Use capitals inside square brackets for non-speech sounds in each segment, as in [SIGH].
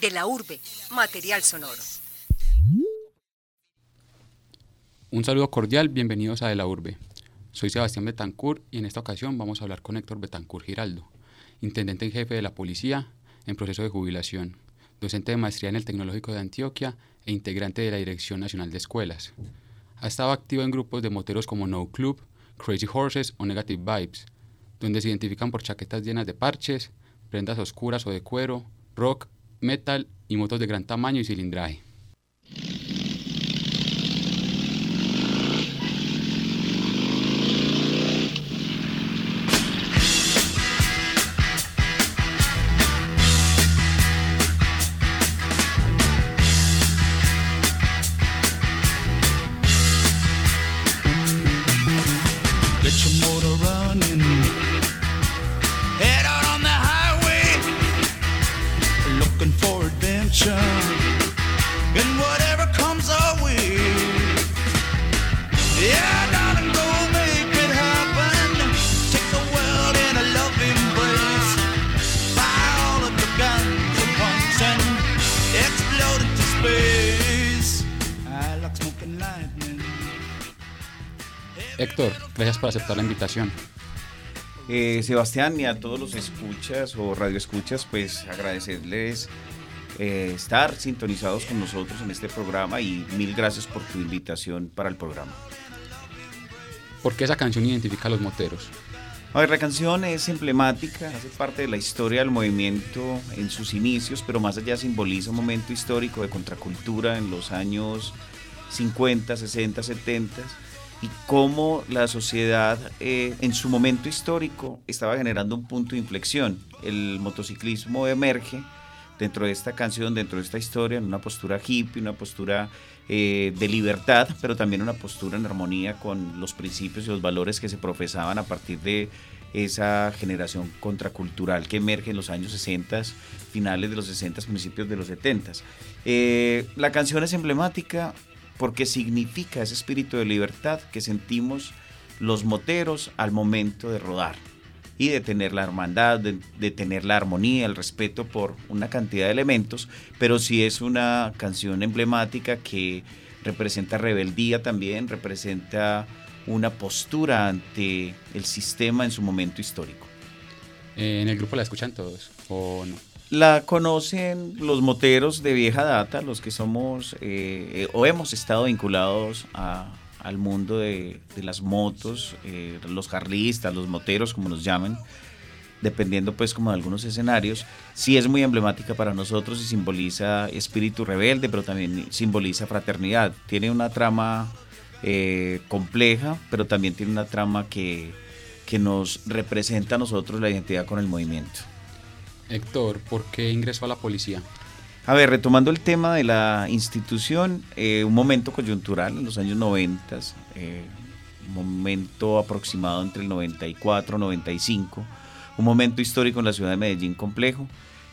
De la urbe, material sonoro. Un saludo cordial, bienvenidos a De la urbe. Soy Sebastián Betancourt y en esta ocasión vamos a hablar con Héctor Betancourt Giraldo, intendente en jefe de la policía en proceso de jubilación, docente de maestría en el Tecnológico de Antioquia e integrante de la Dirección Nacional de Escuelas. Ha estado activo en grupos de moteros como No Club, Crazy Horses o Negative Vibes, donde se identifican por chaquetas llenas de parches, prendas oscuras o de cuero, rock, metal y motos de gran tamaño y cilindraje. Héctor, gracias por aceptar la invitación. Eh, Sebastián y a todos los escuchas o radioescuchas, pues agradecerles eh, estar sintonizados con nosotros en este programa y mil gracias por tu invitación para el programa. ¿Por qué esa canción identifica a los moteros? A ver, la canción es emblemática, hace parte de la historia del movimiento en sus inicios, pero más allá simboliza un momento histórico de contracultura en los años 50, 60, 70 y cómo la sociedad eh, en su momento histórico estaba generando un punto de inflexión. El motociclismo emerge dentro de esta canción, dentro de esta historia, en una postura hippie, una postura eh, de libertad, pero también una postura en armonía con los principios y los valores que se profesaban a partir de esa generación contracultural que emerge en los años 60, finales de los 60, principios de los 70. Eh, la canción es emblemática, porque significa ese espíritu de libertad que sentimos los moteros al momento de rodar y de tener la hermandad, de, tener la armonía, el respeto por una cantidad de elementos, pero sí es una canción emblemática que representa rebeldía también, representa una postura ante el sistema en su momento histórico. Eh, ¿En el grupo la escuchan todos o no? La conocen los moteros de vieja data, los que somos eh, o hemos estado vinculados al mundo de, las motos, eh, los carlistas, los moteros, como nos llaman, dependiendo pues como de algunos escenarios. Sí es muy emblemática para nosotros y simboliza espíritu rebelde, pero también simboliza fraternidad. Tiene una trama eh, compleja, pero también tiene una trama que, que nos representa a nosotros la identidad con el movimiento. Héctor, ¿por qué ingresó a la policía? A ver, retomando el tema de la institución, eh, un momento coyuntural en los años 90, eh, un momento aproximado entre el 94 y 95, un momento histórico en la ciudad de Medellín complejo.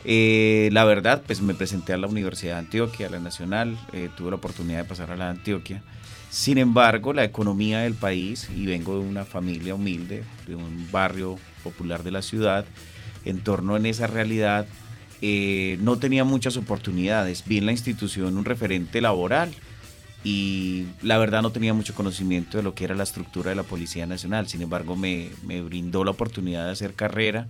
Eh, la verdad, pues me presenté a la Universidad de Antioquia, a la Nacional, tuve la oportunidad de pasar a la Antioquia. Sin embargo, la economía del país, y vengo de una familia humilde, de un barrio popular de la ciudad, en torno en esa realidad, eh, no tenía muchas oportunidades. Vi en la institución un referente laboral y la verdad no tenía mucho conocimiento de lo que era la estructura de la Policía Nacional. Sin embargo, me, brindó la oportunidad de hacer carrera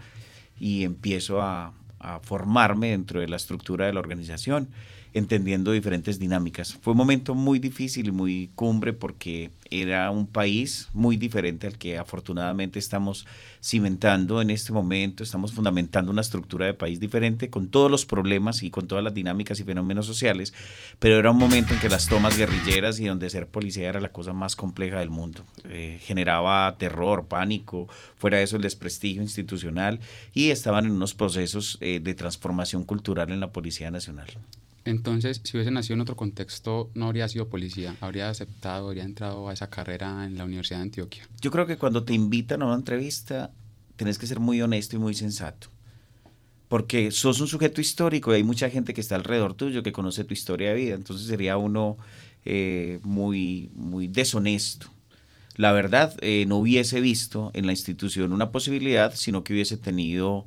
y empiezo a, a formarme dentro de la estructura de la organización entendiendo diferentes dinámicas. Fue un momento muy difícil y muy cumbre porque era un país muy diferente al que afortunadamente estamos cimentando en este momento, estamos fundamentando una estructura de país diferente con todos los problemas y con todas las dinámicas y fenómenos sociales, pero era un momento en que las tomas guerrilleras y donde ser policía era la cosa más compleja del mundo. Eh, generaba terror, pánico, fuera de eso el desprestigio institucional y estaban en unos procesos eh, de transformación cultural en la Policía Nacional. Entonces, si hubiese nacido en otro contexto, no habría sido policía, habría aceptado, habría entrado a esa carrera en la Universidad de Antioquia. Yo creo que cuando te invitan a una entrevista, tenés que ser muy honesto y muy sensato. Porque sos un sujeto histórico y hay mucha gente que está alrededor tuyo que conoce tu historia de vida. Entonces sería uno eh, muy, muy deshonesto. La verdad, eh, no hubiese visto en la institución una posibilidad, sino que hubiese tenido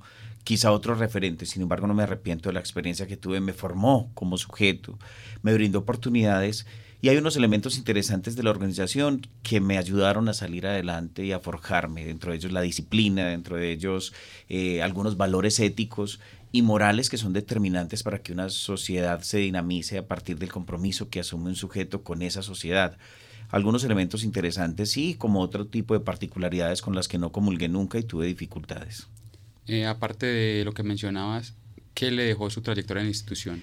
quizá otros referentes, sin embargo no me arrepiento de la experiencia que tuve, me formó como sujeto, me brindó oportunidades y hay unos elementos interesantes de la organización que me ayudaron a salir adelante y a forjarme, dentro de ellos la disciplina, dentro de ellos eh, algunos valores éticos y morales que son determinantes para que una sociedad se dinamice a partir del compromiso que asume un sujeto con esa sociedad. Algunos elementos interesantes sí, como otro tipo de particularidades con las que no comulgué nunca y tuve dificultades. Eh, aparte de lo que mencionabas, ¿qué le dejó su trayectoria en la institución?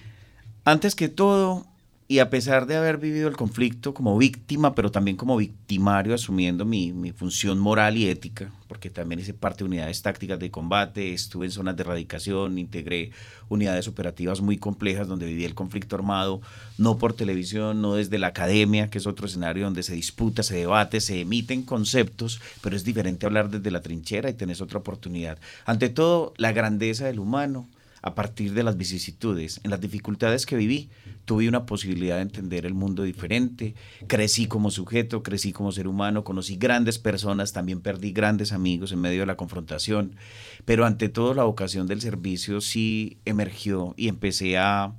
Antes que todo, y a pesar de haber vivido el conflicto como víctima, pero también como victimario, asumiendo mi, mi, función moral y ética, porque también hice parte de unidades tácticas de combate, estuve en zonas de erradicación, integré unidades operativas muy complejas donde viví el conflicto armado, no por televisión, no desde la academia, que es otro escenario donde se disputa, se debate, se emiten conceptos, pero es diferente hablar desde la trinchera y tenés otra oportunidad. Ante todo, la grandeza del humano a partir de las vicisitudes, en las dificultades que viví, tuve una posibilidad de entender el mundo diferente, crecí como sujeto, crecí como ser humano, conocí grandes personas, también perdí grandes amigos en medio de la confrontación, pero ante todo la vocación del servicio sí emergió y empecé a,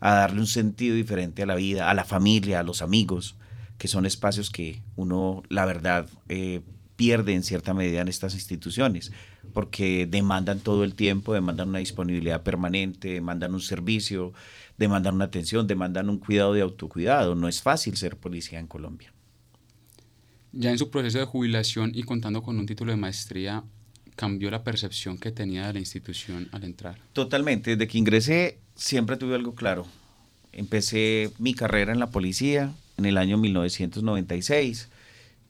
darle un sentido diferente a la vida, a la familia, a los amigos, que son espacios que uno, la verdad, eh, pierde en cierta medida en estas instituciones, porque demandan todo el tiempo, demandan una disponibilidad permanente, demandan un servicio, demandan una atención, demandan un cuidado de autocuidado. No es fácil ser policía en Colombia. Ya en su proceso de jubilación y contando con un título de maestría, ¿cambió la percepción que tenía de la institución al entrar? Totalmente. Desde que ingresé siempre tuve algo claro. Empecé mi carrera en la policía en el año 1996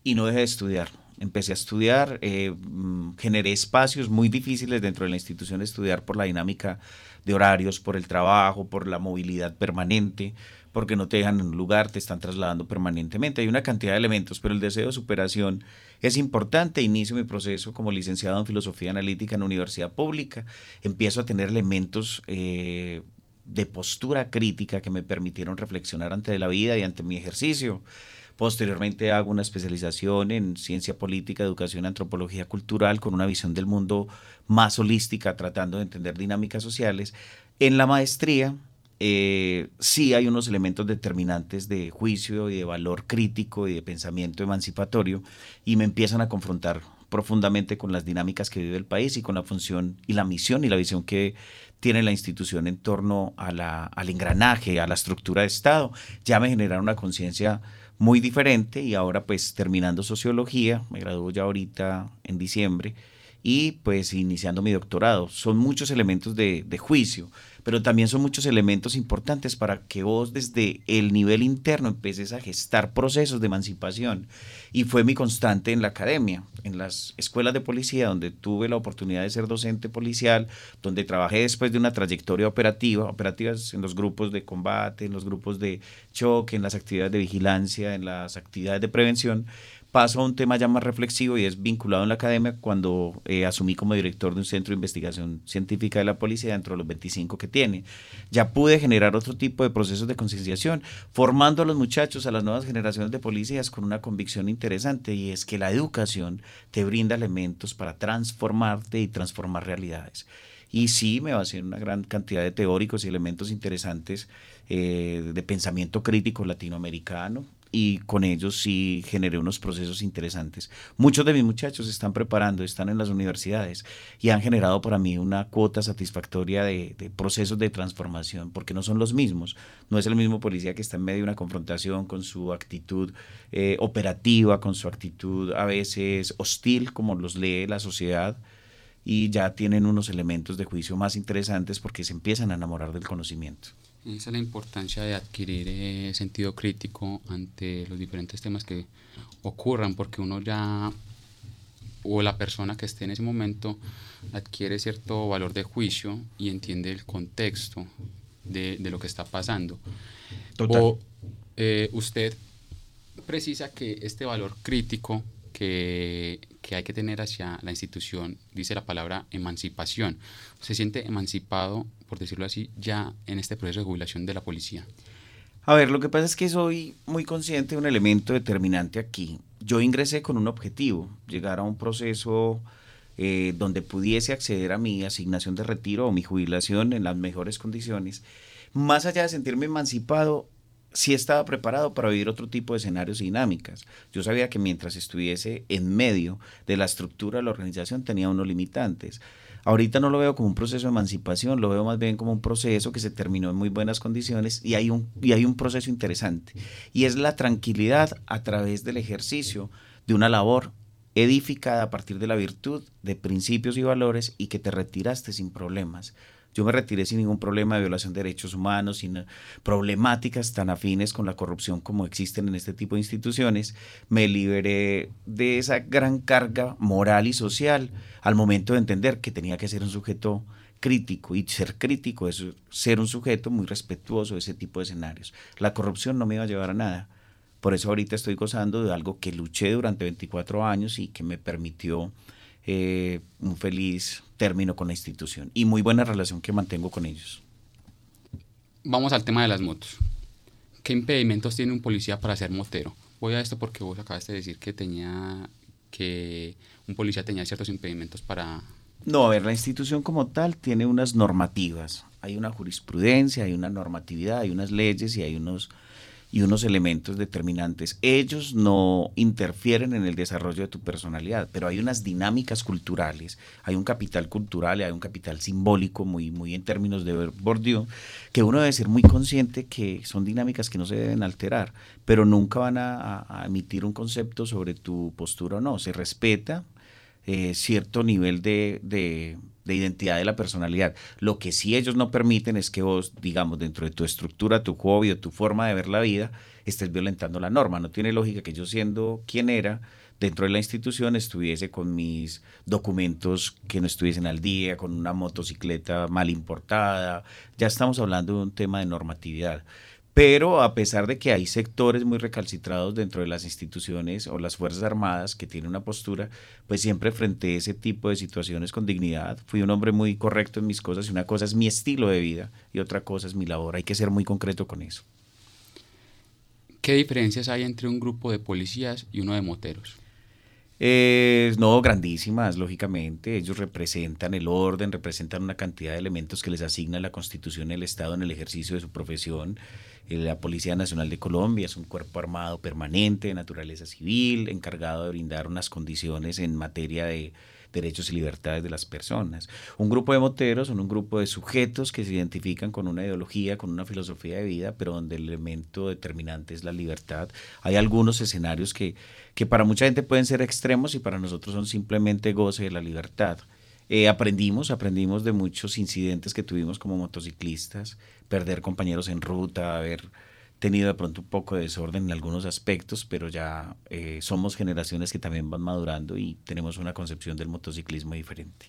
y no dejé de estudiar empecé a estudiar, eh, mm, generé espacios muy difíciles dentro de la institución de estudiar por la dinámica de horarios, por el trabajo, por la movilidad permanente, porque no te dejan en un lugar, te están trasladando permanentemente. Hay una cantidad de elementos, pero el deseo de superación es importante. Inicio mi proceso como licenciado en filosofía analítica en universidad pública. Empiezo a tener elementos eh, de postura crítica que me permitieron reflexionar ante la vida y ante mi ejercicio. Posteriormente hago una especialización en ciencia política, educación, antropología cultural con una visión del mundo más holística, tratando de entender dinámicas sociales. En la maestría eh, sí hay unos elementos determinantes de juicio y de valor crítico y de pensamiento emancipatorio y me empiezan a confrontar profundamente con las dinámicas que vive el país y con la función y la misión y la visión que tiene la institución en torno a la, al engranaje, a la estructura de Estado. Ya me generaron una conciencia muy diferente y ahora pues terminando sociología, me graduó ya ahorita en diciembre y pues iniciando mi doctorado. Son muchos elementos de, de juicio pero también son muchos elementos importantes para que vos desde el nivel interno empieces a gestar procesos de emancipación. Y fue mi constante en la academia, en las escuelas de policía, donde tuve la oportunidad de ser docente policial, donde trabajé después de una trayectoria operativa, operativas en los grupos de combate, en los grupos de choque, en las actividades de vigilancia, en las actividades de prevención paso a un tema ya más reflexivo y es vinculado en la academia cuando eh, asumí como director de un centro de investigación científica de la policía dentro de los 25 que tiene. Ya pude generar otro tipo de procesos de concienciación, formando a los muchachos, a las nuevas generaciones de policías con una convicción interesante y es que la educación te brinda elementos para transformarte y transformar realidades. Y sí, me va a hacer una gran cantidad de teóricos y elementos interesantes eh, de pensamiento crítico latinoamericano, y con ellos sí generé unos procesos interesantes. Muchos de mis muchachos están preparando, están en las universidades y han generado para mí una cuota satisfactoria de, procesos de transformación, porque no son los mismos. No es el mismo policía que está en medio de una confrontación con su actitud eh, operativa, con su actitud a veces hostil, como los lee la sociedad y ya tienen unos elementos de juicio más interesantes porque se empiezan a enamorar del conocimiento. Esa es la importancia de adquirir eh, sentido crítico ante los diferentes temas que ocurran, porque uno ya, o la persona que esté en ese momento, adquiere cierto valor de juicio y entiende el contexto de, de lo que está pasando. Total. O eh, usted precisa que este valor crítico que, que, hay que tener hacia la institución, dice la palabra emancipación. ¿Se siente emancipado por decirlo así, ya en este proceso de jubilación de la policía? A ver, lo que pasa es que soy muy consciente de un elemento determinante aquí. Yo ingresé con un objetivo, llegar a un proceso eh, donde pudiese acceder a mi asignación de retiro o mi jubilación en las mejores condiciones, más allá de sentirme emancipado, sí estaba preparado para vivir otro tipo de escenarios y dinámicas. Yo sabía que mientras estuviese en medio de la estructura de la organización tenía unos limitantes. Ahorita no lo veo como un proceso de emancipación, lo veo más bien como un proceso que se terminó en muy buenas condiciones y hay un, y hay un proceso interesante. Y es la tranquilidad a través del ejercicio de una labor edificada a partir de la virtud de principios y valores y que te retiraste sin problemas. Yo me retiré sin ningún problema de violación de derechos humanos, sin problemáticas tan afines con la corrupción como existen en este tipo de instituciones. Me liberé de esa gran carga moral y social al momento de entender que tenía que ser un sujeto crítico y ser crítico es ser un sujeto muy respetuoso de ese tipo de escenarios. La corrupción no me iba a llevar a nada. Por eso ahorita estoy gozando de algo que luché durante 24 años y que me permitió eh, un feliz término con la institución y muy buena relación que mantengo con ellos. Vamos al tema de las motos. ¿Qué impedimentos tiene un policía para ser motero? Voy a esto porque vos acabaste de decir que tenía que un policía tenía ciertos impedimentos para no, a ver, la institución como tal tiene unas normativas, hay una jurisprudencia, hay una normatividad, hay unas leyes y hay unos y unos elementos determinantes. Ellos no interfieren en el desarrollo de tu personalidad, pero hay unas dinámicas culturales, hay un capital cultural, hay un capital simbólico, muy, muy en términos de Bourdieu, que uno debe ser muy consciente que son dinámicas que no se deben alterar, pero nunca van a, emitir un concepto sobre tu postura o no. Se respeta eh, cierto nivel de de identidad de la personalidad. Lo que sí ellos no permiten es que vos, digamos, dentro de tu estructura, tu hobby o tu forma de ver la vida, estés violentando la norma. No tiene lógica que yo siendo quien era, dentro de la institución estuviese con mis documentos que no estuviesen al día, con una motocicleta mal importada. Ya estamos hablando de un tema de normatividad. Pero a pesar de que hay sectores muy recalcitrados dentro de las instituciones o las Fuerzas Armadas que tienen una postura, pues siempre frente a ese tipo de situaciones con dignidad. Fui un hombre muy correcto en mis cosas y una cosa es mi estilo de vida y otra cosa es mi labor. Hay que ser muy concreto con eso. ¿Qué diferencias hay entre un grupo de policías y uno de moteros? Eh, no, grandísimas, lógicamente. Ellos representan el orden, representan una cantidad de elementos que les asigna la Constitución y el Estado en el ejercicio de su profesión. Eh, la Policía Nacional de Colombia es un cuerpo armado permanente de naturaleza civil, encargado de brindar unas condiciones en materia de derechos y libertades de las personas. Un grupo de moteros son un grupo de sujetos que se identifican con una ideología, con una filosofía de vida, pero donde el elemento determinante es la libertad. Hay algunos escenarios que, que para mucha gente pueden ser extremos y para nosotros son simplemente goce de la libertad. Eh, aprendimos, aprendimos de muchos incidentes que tuvimos como motociclistas, perder compañeros en ruta, haber tenido de pronto un poco de desorden en algunos aspectos, pero ya eh, somos generaciones que también van madurando y tenemos una concepción del motociclismo diferente.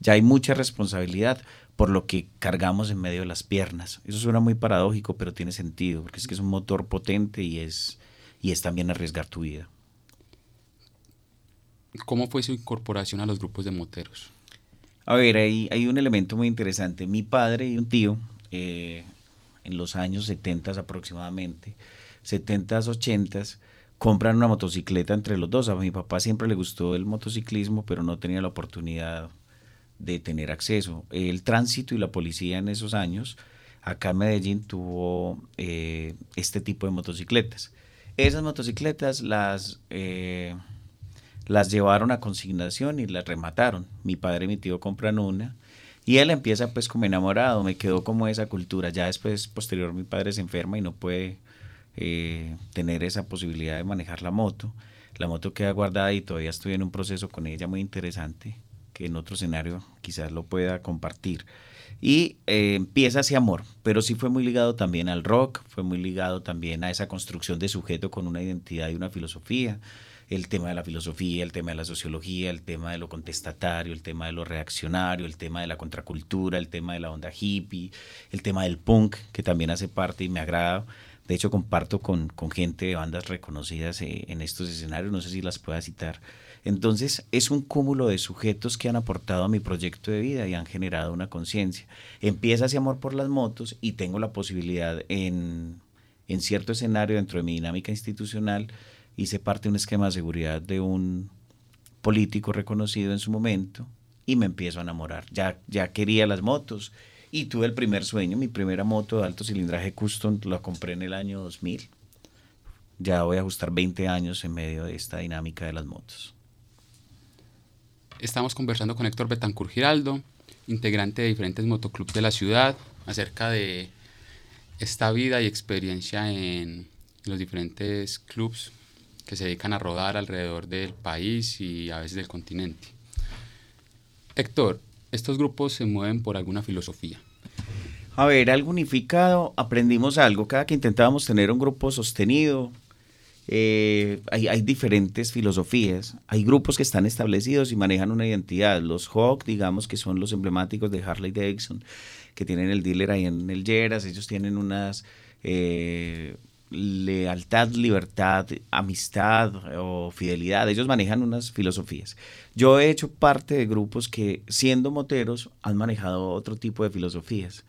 Ya hay mucha responsabilidad por lo que cargamos en medio de las piernas. Eso suena muy paradójico, pero tiene sentido, porque es que es un motor potente y es, y es también arriesgar tu vida. ¿Cómo fue su incorporación a los grupos de moteros? A ver, hay, hay un elemento muy interesante. Mi padre y un tío eh, en los años 70 aproximadamente, 70, 80, compran una motocicleta entre los dos. A mi papá siempre le gustó el motociclismo, pero no tenía la oportunidad de tener acceso. El tránsito y la policía en esos años, acá en Medellín tuvo eh, este tipo de motocicletas. Esas motocicletas las, eh, las llevaron a consignación y las remataron. Mi padre y mi tío compran una y él empieza pues como enamorado, me quedó como esa cultura. Ya después, posterior, mi padre se enferma y no puede eh, tener esa posibilidad de manejar la moto. La moto queda guardada y todavía estoy en un proceso con ella muy interesante, que en otro escenario quizás lo pueda compartir. Y eh, empieza ese amor, pero sí fue muy ligado también al rock, fue muy ligado también a esa construcción de sujeto con una identidad y una filosofía el tema de la filosofía, el tema de la sociología, el tema de lo contestatario, el tema de lo reaccionario, el tema de la contracultura, el tema de la onda hippie, el tema del punk, que también hace parte y me agrada. De hecho, comparto con, con gente de bandas reconocidas eh, en estos escenarios, no sé si las pueda citar. Entonces, es un cúmulo de sujetos que han aportado a mi proyecto de vida y han generado una conciencia. Empieza ese amor por las motos y tengo la posibilidad en, cierto escenario dentro de mi dinámica institucional hice parte de un esquema de seguridad de un político reconocido en su momento y me empiezo a enamorar. Ya, ya quería las motos y tuve el primer sueño, mi primera moto de alto cilindraje custom la compré en el año 2000. Ya voy a ajustar 20 años en medio de esta dinámica de las motos. Estamos conversando con Héctor Betancur Giraldo, integrante de diferentes motoclubs de la ciudad, acerca de esta vida y experiencia en los diferentes clubs que se dedican a rodar alrededor del país y a veces del continente. Héctor, estos grupos se mueven por alguna filosofía. A ver, algo unificado, aprendimos algo. Cada que intentábamos tener un grupo sostenido, eh, hay, diferentes filosofías. Hay grupos que están establecidos y manejan una identidad. Los Hawk, digamos, que son los emblemáticos de Harley Davidson, que tienen el dealer ahí en el Jeras. Ellos tienen unas eh, lealtad, libertad, amistad o fidelidad. Ellos manejan unas filosofías. Yo he hecho parte de grupos que, siendo moteros, han manejado otro tipo de filosofías.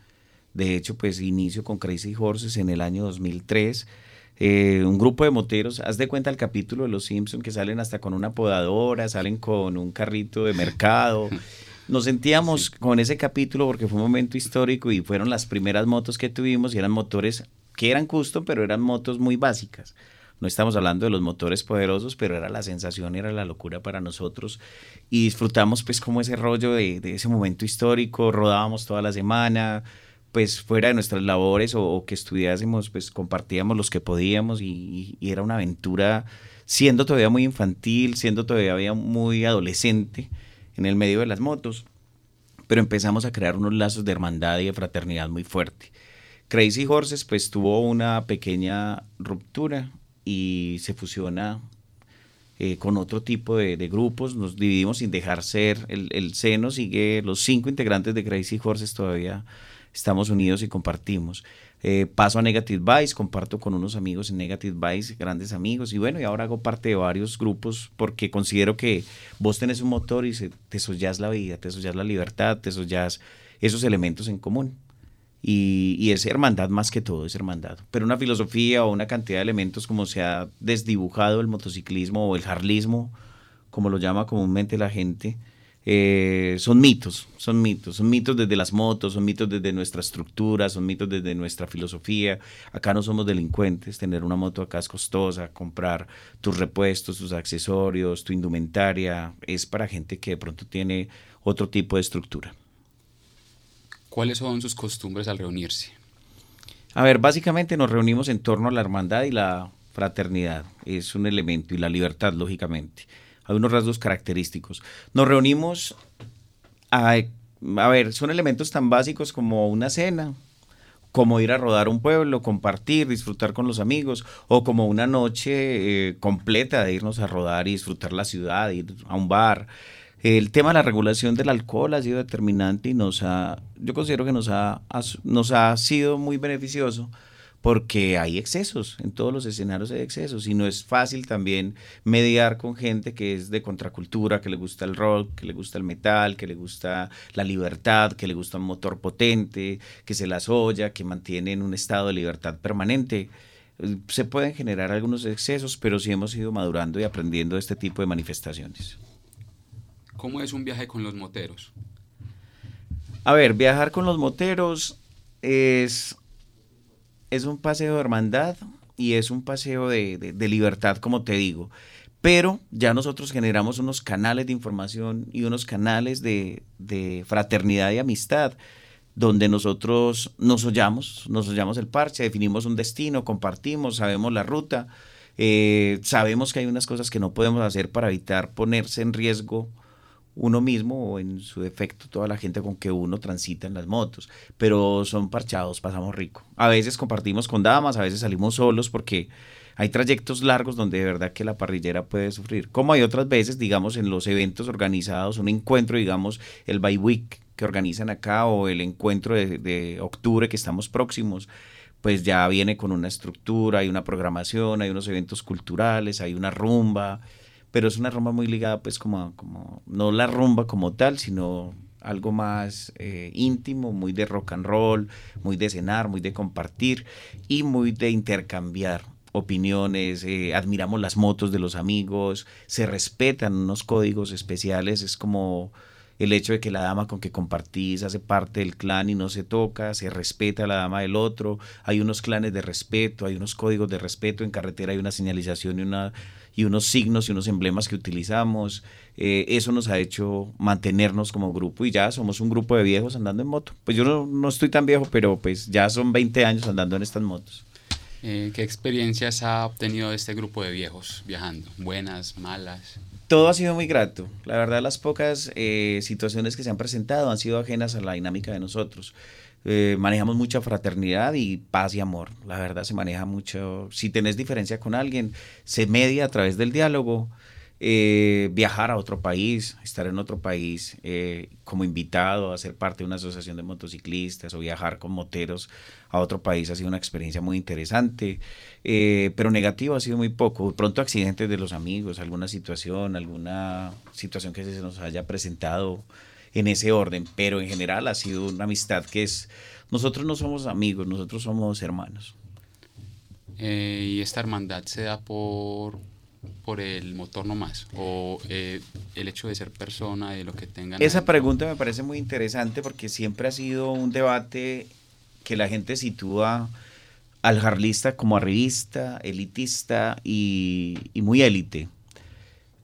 De hecho, pues inicio con Crazy Horses en el año 2003. Eh, un grupo de moteros, haz de cuenta el capítulo de Los Simpson que salen hasta con una podadora, salen con un carrito de mercado. [LAUGHS] Nos sentíamos con ese capítulo porque fue un momento histórico y fueron las primeras motos que tuvimos y eran motores que eran custom, pero eran motos muy básicas. No estamos hablando de los motores poderosos, pero era la sensación, era la locura para nosotros. Y disfrutamos pues como ese rollo de, ese momento histórico, rodábamos toda la semana, pues fuera de nuestras labores o, que estudiásemos, pues compartíamos los que podíamos y, era una aventura siendo todavía muy infantil, siendo todavía muy adolescente en el medio de las motos. Pero empezamos a crear unos lazos de hermandad y de fraternidad muy fuerte. Crazy Horses pues tuvo una pequeña ruptura y se fusiona eh, con otro tipo de, grupos, nos dividimos sin dejar ser, el, seno sigue, los cinco integrantes de Crazy Horses todavía estamos unidos y compartimos. Eh, paso a Negative Vice, comparto con unos amigos en Negative Vice, grandes amigos, y bueno, y ahora hago parte de varios grupos porque considero que vos tenés un motor y te sollás la vida, te sollás la libertad, te sollás esos elementos en común y, es hermandad más que todo, es hermandad. Pero una filosofía o una cantidad de elementos como se ha desdibujado el motociclismo o el harlismo, como lo llama comúnmente la gente, eh, son mitos, son mitos, son mitos desde las motos, son mitos desde nuestra estructura, son mitos desde nuestra filosofía. Acá no somos delincuentes, tener una moto acá es costosa, comprar tus repuestos, tus accesorios, tu indumentaria, es para gente que de pronto tiene otro tipo de estructura. ¿Cuáles son sus costumbres al reunirse? A ver, básicamente nos reunimos en torno a la hermandad y la fraternidad. Es un elemento y la libertad, lógicamente. Hay unos rasgos característicos. Nos reunimos a, ver, son elementos tan básicos como una cena, como ir a rodar un pueblo, compartir, disfrutar con los amigos, o como una noche eh, completa de irnos a rodar y disfrutar la ciudad, ir a un bar. El tema de la regulación del alcohol ha sido determinante y nos ha, yo considero que nos nos ha sido muy beneficioso porque hay excesos, en todos los escenarios hay excesos y no es fácil también mediar con gente que es de contracultura, que le gusta el rock, que le gusta el metal, que le gusta la libertad, que le gusta un motor potente, que se las olla, que mantiene en un estado de libertad permanente. Se pueden generar algunos excesos, pero sí hemos ido madurando y aprendiendo de este tipo de manifestaciones. ¿Cómo es un viaje con los moteros? A ver, viajar con los moteros es, es un paseo de hermandad y es un paseo de, libertad, como te digo. Pero ya nosotros generamos unos canales de información y unos canales de, fraternidad y amistad donde nosotros nos hollamos, nos hollamos el parche, definimos un destino, compartimos, sabemos la ruta, eh, sabemos que hay unas cosas que no podemos hacer para evitar ponerse en riesgo uno mismo o en su defecto toda la gente con que uno transita en las motos, pero son parchados, pasamos rico. A veces compartimos con damas, a veces salimos solos porque hay trayectos largos donde de verdad que la parrillera puede sufrir. Como hay otras veces, digamos, en los eventos organizados, un encuentro, digamos, el By Week que organizan acá o el encuentro de, de octubre que estamos próximos, pues ya viene con una estructura, hay una programación, hay unos eventos culturales, hay una rumba, pero es una rumba muy ligada pues como, como no la rumba como tal, sino algo más eh, íntimo, muy de rock and roll, muy de cenar, muy de compartir y muy de intercambiar. opiniones, eh, admiramos las motos de los amigos, se respetan unos códigos especiales, es como el hecho de que la dama con que compartís hace parte del clan y no se toca, se respeta a la dama del otro, hay unos clanes de respeto, hay unos códigos de respeto, en carretera hay una señalización y, una, y unos signos y unos emblemas que utilizamos, eh, eso nos ha hecho mantenernos como grupo y ya somos un grupo de viejos andando en moto. Pues yo no, no estoy tan viejo, pero pues ya son 20 años andando en estas motos. Eh, ¿Qué experiencias ha obtenido este grupo de viejos viajando? ¿Buenas, malas? Todo ha sido muy grato. La verdad, las pocas eh, situaciones que se han presentado han sido ajenas a la dinámica de nosotros. Eh, manejamos mucha fraternidad y paz y amor. La verdad se maneja mucho. Si tenés diferencia con alguien, se media a través del diálogo. Eh, viajar a otro país, estar en otro país eh, como invitado a ser parte de una asociación de motociclistas o viajar con moteros a otro país ha sido una experiencia muy interesante, pero negativo ha sido muy poco. Pronto accidentes de los amigos, alguna situación, alguna situación que se nos haya presentado en ese orden, pero en general ha sido una amistad que es, nosotros no somos amigos, nosotros somos hermanos. y esta hermandad se da por por el motor nomás o eh, el hecho de ser persona, de lo que tengan. Esa pregunta me parece muy interesante porque siempre ha sido un debate que la gente sitúa al jarlista como arribista, elitista y, muy élite.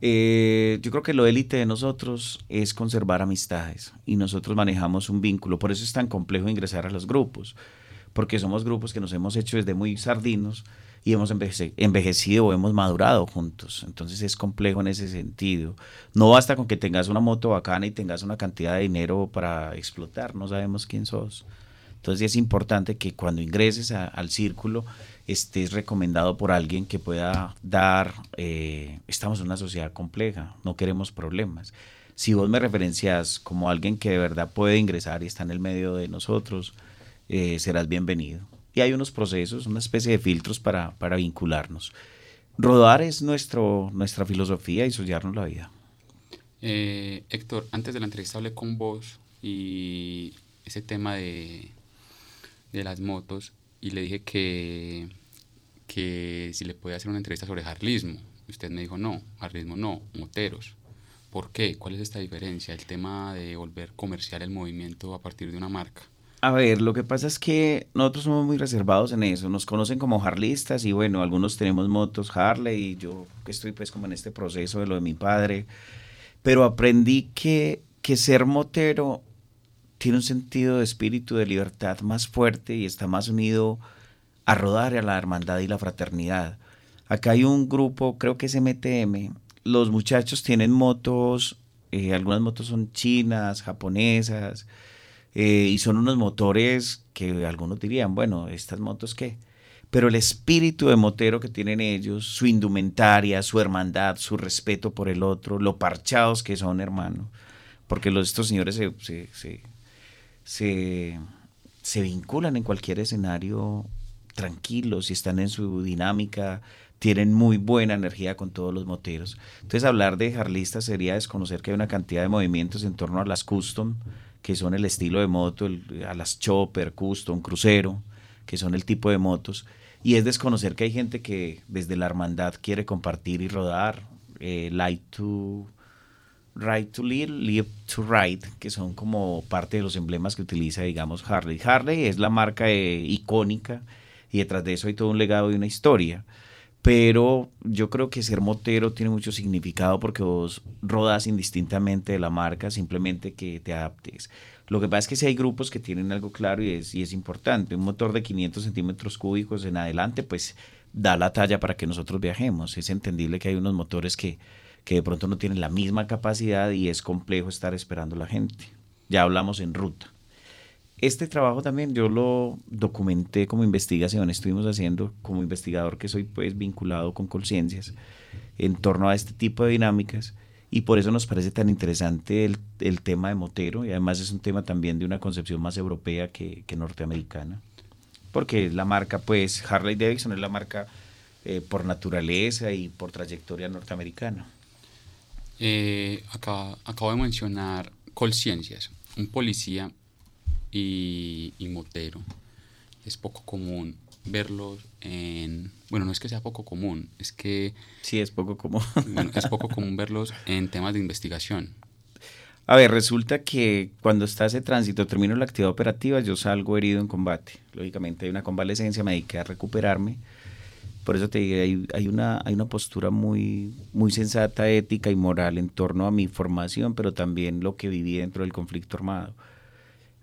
Eh, yo creo que lo élite de nosotros es conservar amistades y nosotros manejamos un vínculo. Por eso es tan complejo ingresar a los grupos, porque somos grupos que nos hemos hecho desde muy sardinos y hemos envejecido o hemos madurado juntos. Entonces es complejo en ese sentido. No basta con que tengas una moto bacana y tengas una cantidad de dinero para explotar, no sabemos quién sos. Entonces es importante que cuando ingreses al círculo estés recomendado por alguien que pueda dar, eh, estamos en una sociedad compleja, no queremos problemas. Si vos me referencias como alguien que de verdad puede ingresar y está en el medio de nosotros, eh, serás bienvenido y hay unos procesos, una especie de filtros para, para vincularnos. Rodar es nuestro, nuestra filosofía y soñarnos la vida. Eh, Héctor, antes de la entrevista hablé con vos y ese tema de, de las motos y le dije que, que si le podía hacer una entrevista sobre jarlismo. Usted me dijo, no, jarlismo no, moteros. ¿Por qué? ¿Cuál es esta diferencia? El tema de volver comercial el movimiento a partir de una marca. A ver, lo que pasa es que nosotros somos muy reservados en eso. Nos conocen como harlistas y bueno, algunos tenemos motos Harley y yo que estoy pues como en este proceso de lo de mi padre. Pero aprendí que, que ser motero tiene un sentido de espíritu de libertad más fuerte y está más unido a rodar a la hermandad y la fraternidad. Acá hay un grupo, creo que es MTM. Los muchachos tienen motos, eh, algunas motos son chinas, japonesas eh, y son unos motores que algunos dirían, bueno, ¿estas motos qué? Pero el espíritu de motero que tienen ellos, su indumentaria, su hermandad, su respeto por el otro, lo parchados que son, hermano, porque los, estos señores se, vinculan en cualquier escenario tranquilos y están en su dinámica, tienen muy buena energía con todos los moteros. Entonces hablar de jarlistas sería desconocer que hay una cantidad de movimientos en torno a las custom, que son el estilo de moto, a las chopper, custom, crucero, que son el tipo de motos. Y es desconocer que hay gente que desde la hermandad quiere compartir y rodar. Eh, light to Ride to Live, Live to Ride, que son como parte de los emblemas que utiliza, digamos, Harley. Harley es la marca eh, icónica y detrás de eso hay todo un legado y una historia pero yo creo que ser motero tiene mucho significado porque vos rodas indistintamente de la marca, simplemente que te adaptes. Lo que pasa es que si hay grupos que tienen algo claro y es, y es importante, un motor de 500 centímetros cúbicos en adelante, pues da la talla para que nosotros viajemos. Es entendible que hay unos motores que, que de pronto no tienen la misma capacidad y es complejo estar esperando a la gente. Ya hablamos en ruta. Este trabajo también yo lo documenté como investigación, estuvimos haciendo como investigador que soy pues vinculado con conciencias en torno a este tipo de dinámicas y por eso nos parece tan interesante el, tema de Motero y además es un tema también de una concepción más europea que, que norteamericana porque la marca pues Harley Davidson es la marca eh, por naturaleza y por trayectoria norteamericana. Eh, acabo de mencionar Colciencias, un policía y, Motero. es poco común verlos en... Bueno, no es que sea poco común, es que... Sí, es poco común. es poco [LAUGHS] común verlos en temas de investigación. A ver, resulta que cuando está ese tránsito, termino la actividad operativa, yo salgo herido en combate. Lógicamente hay una convalecencia, me dediqué a recuperarme. Por eso te digo, hay, hay, una, hay una postura muy, muy sensata, ética y moral en torno a mi formación, pero también lo que viví dentro del conflicto armado.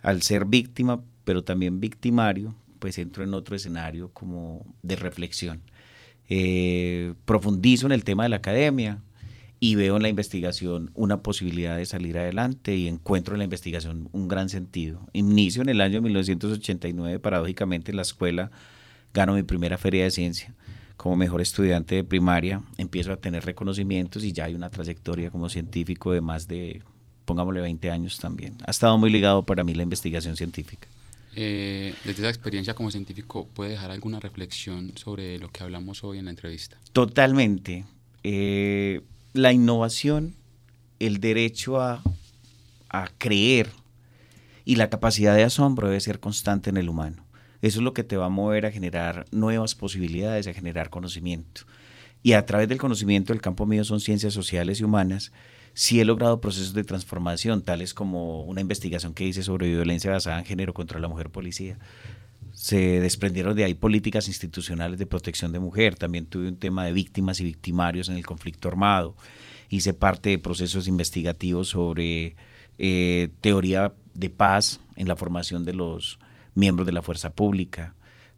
Al ser víctima, pero también victimario, pues entro en otro escenario como de reflexión. Eh, profundizo en el tema de la academia y veo en la investigación una posibilidad de salir adelante y encuentro en la investigación un gran sentido. Inicio en el año 1989, paradójicamente, en la escuela, gano mi primera feria de ciencia como mejor estudiante de primaria, empiezo a tener reconocimientos y ya hay una trayectoria como científico de más de, pongámosle 20 años también. Ha estado muy ligado para mí la investigación científica. Eh, desde esa experiencia como científico, ¿puede dejar alguna reflexión sobre lo que hablamos hoy en la entrevista? Totalmente. Eh, la innovación, el derecho a, a creer y la capacidad de asombro debe ser constante en el humano. Eso es lo que te va a mover a generar nuevas posibilidades, a generar conocimiento. Y a través del conocimiento, el campo mío son ciencias sociales y humanas, sí he logrado procesos de transformación, tales como una investigación que hice sobre violencia basada en género contra la mujer policía. Se desprendieron de ahí políticas institucionales de protección de mujer. También tuve un tema de víctimas y victimarios en el conflicto armado. Hice parte de procesos investigativos sobre eh, teoría de paz en la formación de los miembros de la fuerza pública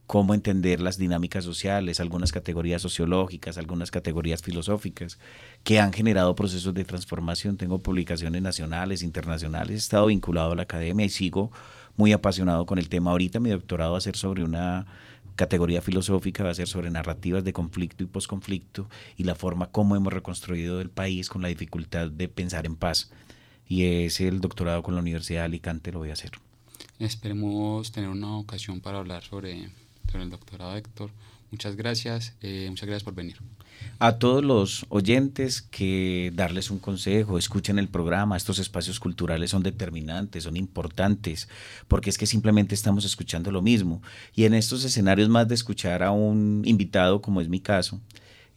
cómo entender las dinámicas sociales, algunas categorías sociológicas, algunas categorías filosóficas, que han generado procesos de transformación. Tengo publicaciones nacionales, internacionales, he estado vinculado a la academia y sigo muy apasionado con el tema. Ahorita mi doctorado va a ser sobre una categoría filosófica, va a ser sobre narrativas de conflicto y posconflicto y la forma como hemos reconstruido el país con la dificultad de pensar en paz. Y es el doctorado con la Universidad de Alicante, lo voy a hacer. Esperemos tener una ocasión para hablar sobre con el doctorado Héctor. Muchas gracias, eh, muchas gracias por venir. A todos los oyentes que darles un consejo, escuchen el programa, estos espacios culturales son determinantes, son importantes, porque es que simplemente estamos escuchando lo mismo. Y en estos escenarios más de escuchar a un invitado, como es mi caso,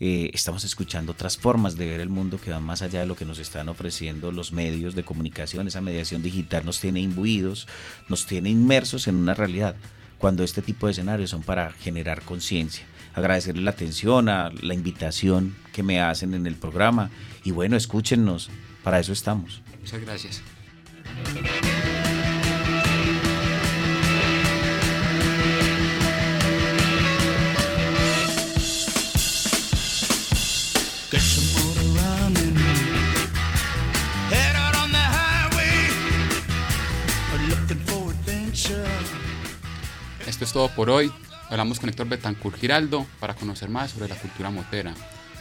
eh, estamos escuchando otras formas de ver el mundo que van más allá de lo que nos están ofreciendo los medios de comunicación. Esa mediación digital nos tiene imbuidos, nos tiene inmersos en una realidad cuando este tipo de escenarios son para generar conciencia. Agradecerle la atención, a la invitación que me hacen en el programa y bueno, escúchenos, para eso estamos. Muchas gracias. Esto es todo por hoy. Hablamos con Héctor Betancourt Giraldo para conocer más sobre la cultura motera,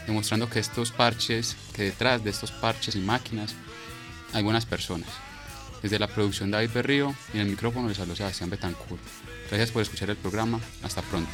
demostrando que estos parches, que detrás de estos parches y máquinas hay buenas personas. Desde la producción David Berrío y en el micrófono les saluda Sebastián Betancourt. Gracias por escuchar el programa. Hasta pronto.